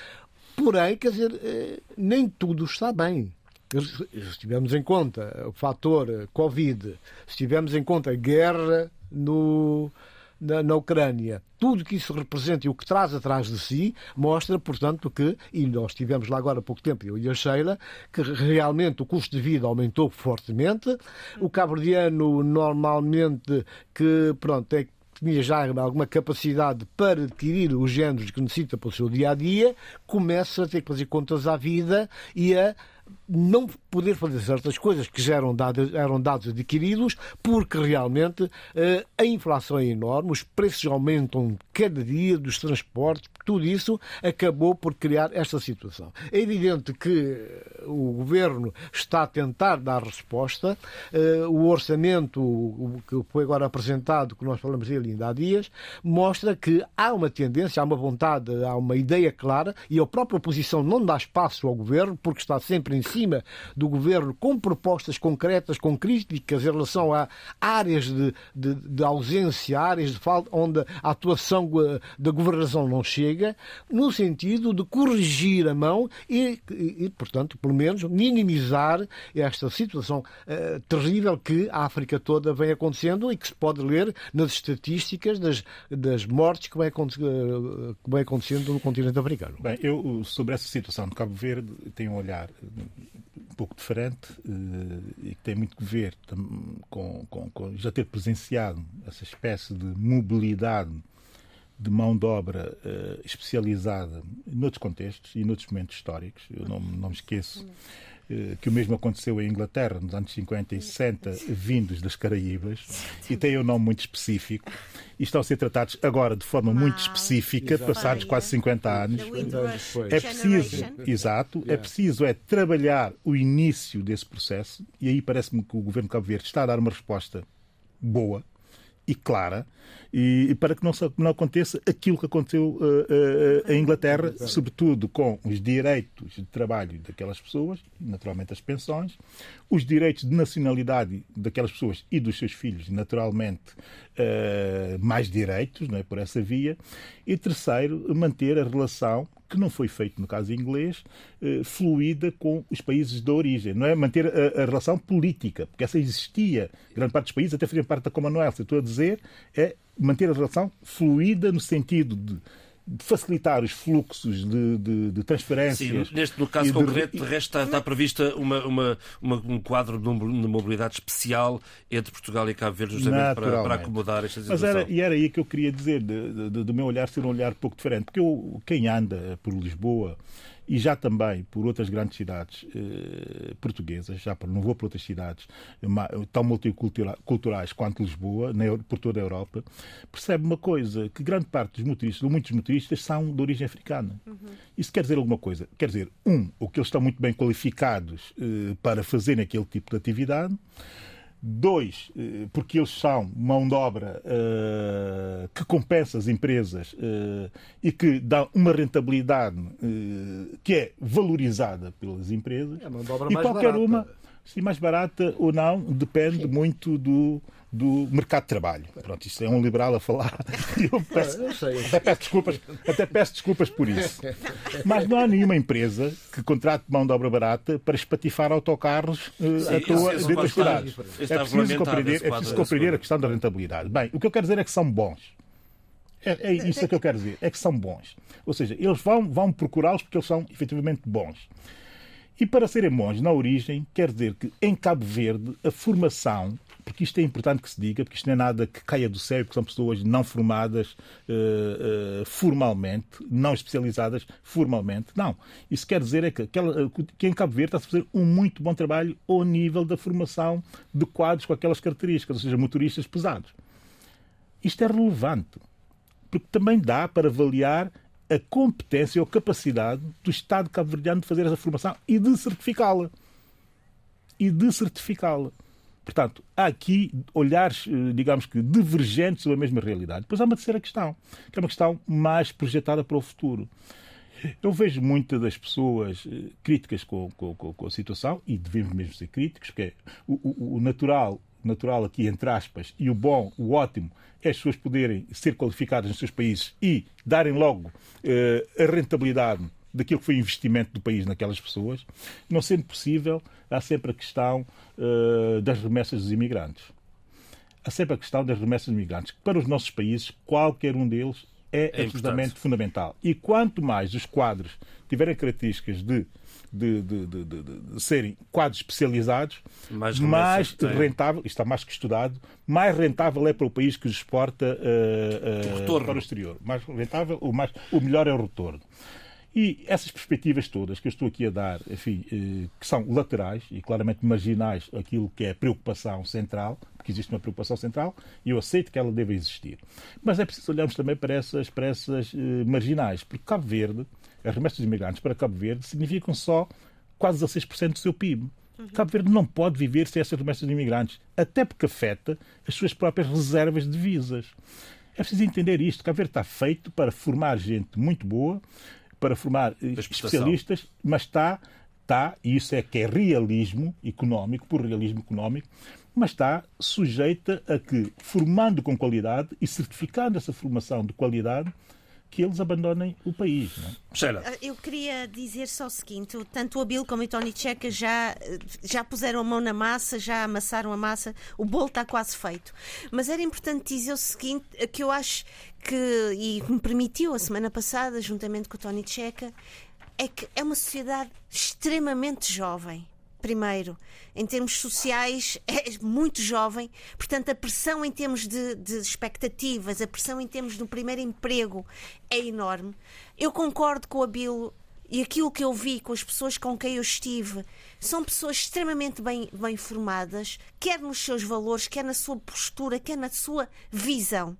Porém, quer dizer, eh, nem tudo está bem. Se tivermos em conta o fator Covid, se tivermos em conta a guerra no, na, na, Ucrânia, tudo que isso representa e o que traz atrás de si, mostra, portanto, que, e nós tivemos lá agora há pouco tempo, eu e a Sheila, que realmente o custo de vida aumentou fortemente. O cabo-verdiano, normalmente, que, pronto, é tinha já alguma capacidade para adquirir os géneros que necessita para o seu dia a dia, começa a ter que fazer contas à vida e a não poder fazer certas coisas que já eram dados, eram dados adquiridos, porque realmente eh, a inflação é enorme, os preços aumentam cada dia dos transportes, tudo isso acabou por criar esta situação. É evidente que o governo está a tentar dar resposta. Eh, o orçamento que foi agora apresentado, que nós falamos dele ainda há dias, mostra que há uma tendência, há uma vontade, há uma ideia clara e a própria oposição não dá espaço ao governo porque está sempre em cima do governo com propostas concretas, com críticas em relação a áreas de, de, de ausência, áreas de falta onde a atuação eh, da governação não chega, no sentido de corrigir a mão e, e portanto, pelo menos minimizar esta situação uh, terrível que a África toda vem acontecendo e que se pode ler nas estatísticas das, das mortes que vem, que vem acontecendo no continente africano. Bem, eu sobre essa situação de Cabo Verde tenho um olhar um pouco diferente uh, e que tem muito que ver com, com, com, já ter presenciado essa espécie de mobilidade de mão de obra uh, especializada noutros contextos e noutros momentos históricos. Eu não, não me esqueço que o mesmo aconteceu em Inglaterra nos anos 50 e 60, vindos das Caraíbas, e tem um nome muito específico e estão a ser tratados agora de forma muito específica, Exato. passados quase 50 anos. É preciso, exato, é preciso é trabalhar o início desse processo e aí parece-me que o governo de Cabo Verde está a dar uma resposta boa e clara e, para que não, não aconteça aquilo que aconteceu uh, uh, em Inglaterra, sobretudo com os direitos de trabalho daquelas pessoas, naturalmente as pensões, os direitos de nacionalidade daquelas pessoas e dos seus filhos, naturalmente uh, mais direitos não é, por essa via, e terceiro, manter a relação que não foi feito no caso inglês, fluida com os países de origem, não é? Manter a, a, relação política, porque essa existia, grande parte dos países até faziam parte da Commonwealth. Estou a dizer, é manter a relação fluida no sentido de facilitar os fluxos de, de, de transferências. Sim, neste no caso concreto, de resto, está, está prevista uma, uma, uma, um quadro de mobilidade especial entre Portugal e Cabo Verde, justamente para, para, acomodar esta situação. Mas era, e era aí que eu queria dizer, do meu olhar ser um olhar pouco diferente, porque eu, quem anda por Lisboa e já também por outras grandes cidades eh, portuguesas, já não vou para outras cidades tão multiculturais quanto Lisboa, na, por toda a Europa, percebe uma coisa, que grande parte dos motoristas, ou muitos motoristas, são de origem africana. Uhum. Isso quer dizer alguma coisa? Quer dizer, um, o que eles estão muito bem qualificados eh, para fazerem aquele tipo de atividade, Dois, eh, porque eles são mão de obra uh, que compensa as empresas uh, e que dá uma rentabilidade uh, que é valorizada pelas empresas. É mão de obra e mais qualquer barata. uma, se mais barata ou não, depende Sim. muito do, do mercado de trabalho. Pronto, isto é um liberal a falar. [LAUGHS] Eu, peço. Até, peço desculpas, até peço desculpas por isso. Mas não há nenhuma empresa que contrate mão de obra barata para espatifar autocarros uh, Sim, à toa dentro das cidades. É preciso compreender, é preciso compreender a questão da rentabilidade. Bem, o que eu quero dizer é que são bons. É, é isso que eu quero dizer, é que são bons. Ou seja, eles vão, vão procurá-los porque eles são efetivamente bons. E para serem bons na origem, quer dizer que em Cabo Verde a formação porque isto é importante que se diga, porque isto não é nada que caia do céu, porque são pessoas não formadas uh, uh, formalmente, não especializadas formalmente. Não. Isso quer dizer é que, aquela, que em Cabo Verde está-se a fazer um muito bom trabalho ao nível da formação de quadros com aquelas características, ou seja, motoristas pesados. Isto é relevante, porque também dá para avaliar a competência ou capacidade do Estado cabo-verdiano de fazer essa formação e de certificá-la. E de certificá-la. Portanto, há aqui olhares, eh, digamos que, divergentes sobre a mesma realidade. Depois há uma terceira questão, que é uma questão mais projetada para o futuro. Eu vejo muitas das pessoas eh, críticas com, com, com, a situação, e devemos mesmo ser críticos, porque o, o, o natural, natural aqui, entre aspas, e o bom, o ótimo, é as pessoas poderem ser qualificadas nos seus países e darem logo eh, a rentabilidade daquilo que foi investimento do país naquelas pessoas. Não sendo possível, há sempre a questão uh, das remessas dos imigrantes. Há sempre a questão das remessas dos imigrantes, que para os nossos países, qualquer um deles é, é absolutamente fundamental. E quanto mais os quadros tiverem características de, de, de, de serem quadros especializados, mais, mais rentável, está mais que estudado, mais rentável é para o país que os exporta uh, uh, para o exterior. Mais rentável, o, mais, o melhor é o retorno. E essas perspectivas todas que eu estou aqui a dar, enfim, eh, que são laterais e claramente marginais aquilo que é a preocupação central, porque existe uma preocupação central e eu aceito que ela deva existir. Mas é preciso olharmos também para essas, para essas eh, marginais, porque Cabo Verde, as remessas de imigrantes para Cabo Verde significam só quase 16% do seu PIB. Uhum. Cabo Verde não pode viver sem essas remessas de imigrantes, até porque afeta as suas próprias reservas de divisas. É preciso entender isto. Cabo Verde está feito para formar gente muito boa, para formar eh, especialistas, mas está, está, e isso é que é realismo económico, por realismo económico, mas está sujeita a que, formando com qualidade e certificando essa formação de qualidade, que eles abandonem o país. Não é? Ah, Eu queria dizer só o seguinte: tanto o Abil como o Tony Checa já, já puseram a mão na massa, já amassaram a massa, o bolo está quase feito. Mas era importante dizer o seguinte: que eu acho que, e me permitiu a semana passada, juntamente com o Tony Checa, é que é uma sociedade extremamente jovem primeiro, em termos sociais, [LAUGHS] é muito jovem, portanto, a pressão em termos de, de, expectativas, a pressão em termos do primeiro emprego é enorme. Eu concordo com o Abilo e aquilo que eu vi com as pessoas com quem eu estive são pessoas extremamente bem, bem formadas, quer nos seus valores, quer na sua postura, quer na sua visão.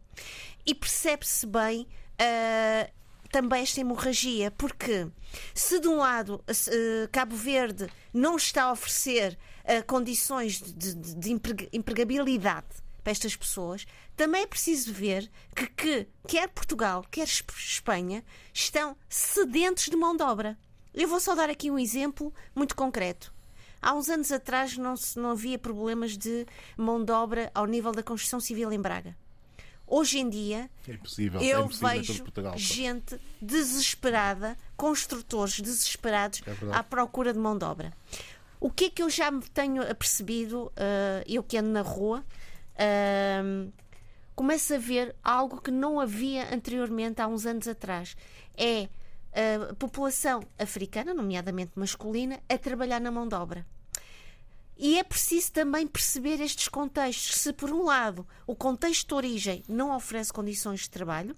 E percebe-se bem. Uh, também esta hemorragia, porque se de um lado uh, Cabo Verde não está a oferecer uh, condições de, de, de, empregabilidade para estas pessoas, também é preciso ver que, que quer Portugal, quer Espanha estão sedentos de mão de obra. Eu vou só dar aqui um exemplo muito concreto. Há uns anos atrás não, não havia problemas de mão de obra ao nível da construção civil em Braga. Hoje em dia, é impossível, eu é impossível vejo gente desesperada, construtores desesperados é à procura de mão de obra. O que é que eu já me tenho apercebido, uh, eu que ando na rua, uh, começa a ver algo que não havia anteriormente há uns anos atrás. É a população africana, nomeadamente masculina, a trabalhar na mão de obra. E é preciso também perceber estes contextos. Se, por um lado, o contexto de origem não oferece condições de trabalho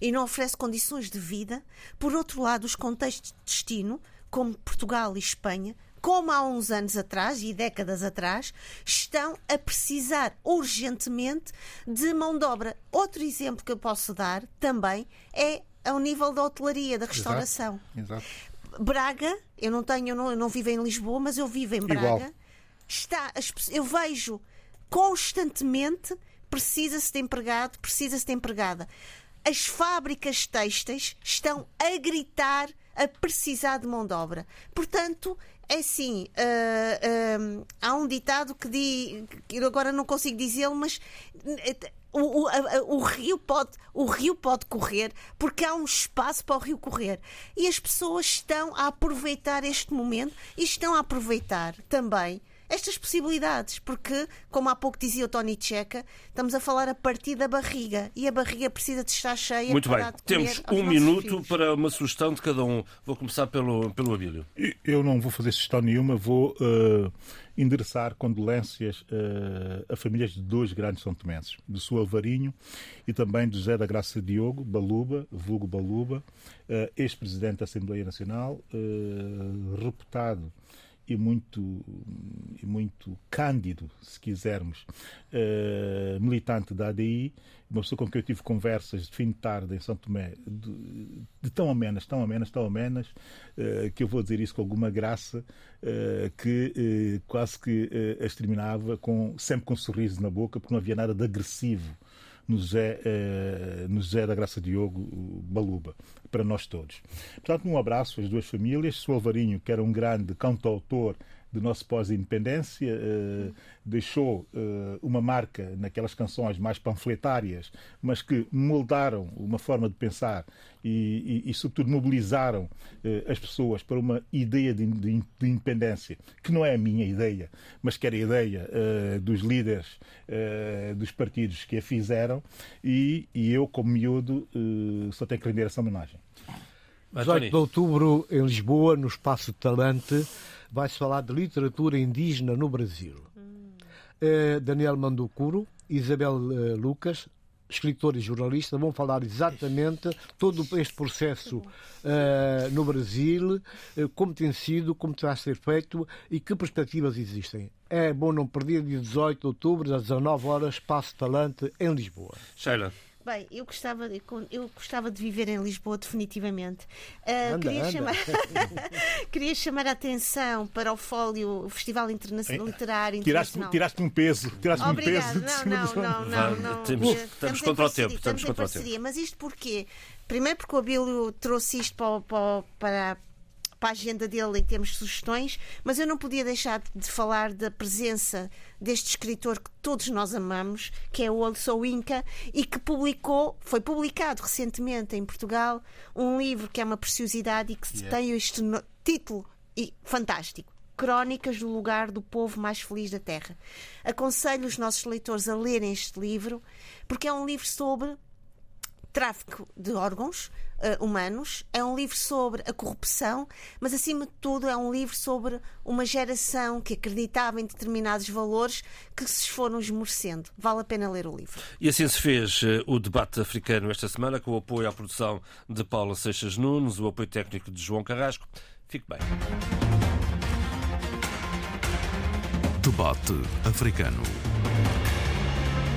e não oferece condições de vida, por outro lado, os contextos de destino, como Portugal e Espanha, como há uns anos atrás e décadas atrás, estão a precisar urgentemente de mão de obra. Outro exemplo que eu posso dar também é ao nível da hotelaria, da restauração. Exato. Exato. Braga, eu não tenho, eu não, eu não vivo em Lisboa, mas eu vivo em Braga. Igual. Está, eu vejo constantemente precisa-se de empregado, precisa-se de empregada. As fábricas têxteis estão a gritar a precisar de mão de obra. Portanto, é assim, uh, uh, há um ditado que diz, que agora não consigo dizê-lo, mas o, o, o, rio pode, o rio pode correr porque há um espaço para o rio correr. E as pessoas estão a aproveitar este momento e estão a aproveitar também estas possibilidades, porque, como há pouco dizia o Tony Checa, estamos a falar a partir da barriga e a barriga precisa de estar cheia. Muito bem, temos um minuto filhos. para uma sugestão de cada um. Vou começar pelo, pelo Abílio. Eu não vou fazer sugestão nenhuma, vou uh, endereçar condolências uh, a famílias de dois grandes São Tomenses, do Sua Alvarinho e também de José da Graça Diogo, Baluba, vulgo Baluba, uh, ex-presidente da Assembleia Nacional, uh, reputado e muito, e muito cândido, se quisermos, uh, militante da ADI, uma pessoa com quem eu tive conversas de fim de tarde em São Tomé, de, de tão amenas, tão amenas, tão amenas, uh, que eu vou dizer isso com alguma graça, uh, que quase que as terminava com, sempre com um sorriso na boca, porque não havia nada de agressivo no José, uh, no José da Graça Diogo Baluba, para nós todos. Portanto, um abraço às duas famílias. Sou Alvarinho, que era um grande cantautor do nosso pós-independência, uh, deixou uh, uma marca naquelas canções mais panfletárias, mas que moldaram uma forma de pensar e, e, e sobretudo, mobilizaram uh, as pessoas para uma ideia de, de, de, independência, que não é a minha ideia, mas que era a ideia dos líderes dos partidos que a fizeram, e, e eu, como miúdo, só tenho que render essa homenagem. 18 de outubro, em Lisboa, no Espaço Talante, vai-se falar de literatura indígena no Brasil. Hum. Uh, Daniel Manducuro, Isabel uh, Lucas, escritor e jornalista, vão falar exatamente todo este processo uh, no Brasil, uh, como tem sido, como terá a ser feito e que perspectivas existem. É bom não perder, dia 18 de outubro, às 19 horas, Espaço Talante, em Lisboa. Sheila. Bem, eu gostava, de, eu gostava de viver em Lisboa, definitivamente. Uh, anda, queria, anda. Chamar, [LAUGHS] queria chamar a atenção para o Fólio, o Festival Internacional Literário tiraste, Internacional. Tiraste um peso, tiraste Obrigado. um peso. Não, não, não, não, não. Temos, estamos contra o tempo. Estamos contra o tempo. Mas isto porquê? Primeiro porque o Abílio trouxe isto para, para, para, para a agenda dele em termos de sugestões, mas eu não podia deixar de falar da presença deste escritor que todos nós amamos, que é o Olso Inca, e que publicou, foi publicado recentemente em Portugal, um livro que é uma preciosidade e que Yeah. tem este título e fantástico. Crónicas do lugar do povo mais feliz da Terra. Aconselho os nossos leitores a lerem este livro, porque é um livro sobre tráfico de órgãos eh, humanos, é um livro sobre a corrupção, mas acima de tudo é um livro sobre uma geração que acreditava em determinados valores que se foram esmorecendo. Vale a pena ler o livro. E assim se fez eh, o debate africano esta semana, com o apoio à produção de Paula Seixas Nunes, o apoio técnico de João Carrasco. Fique bem. Debate africano.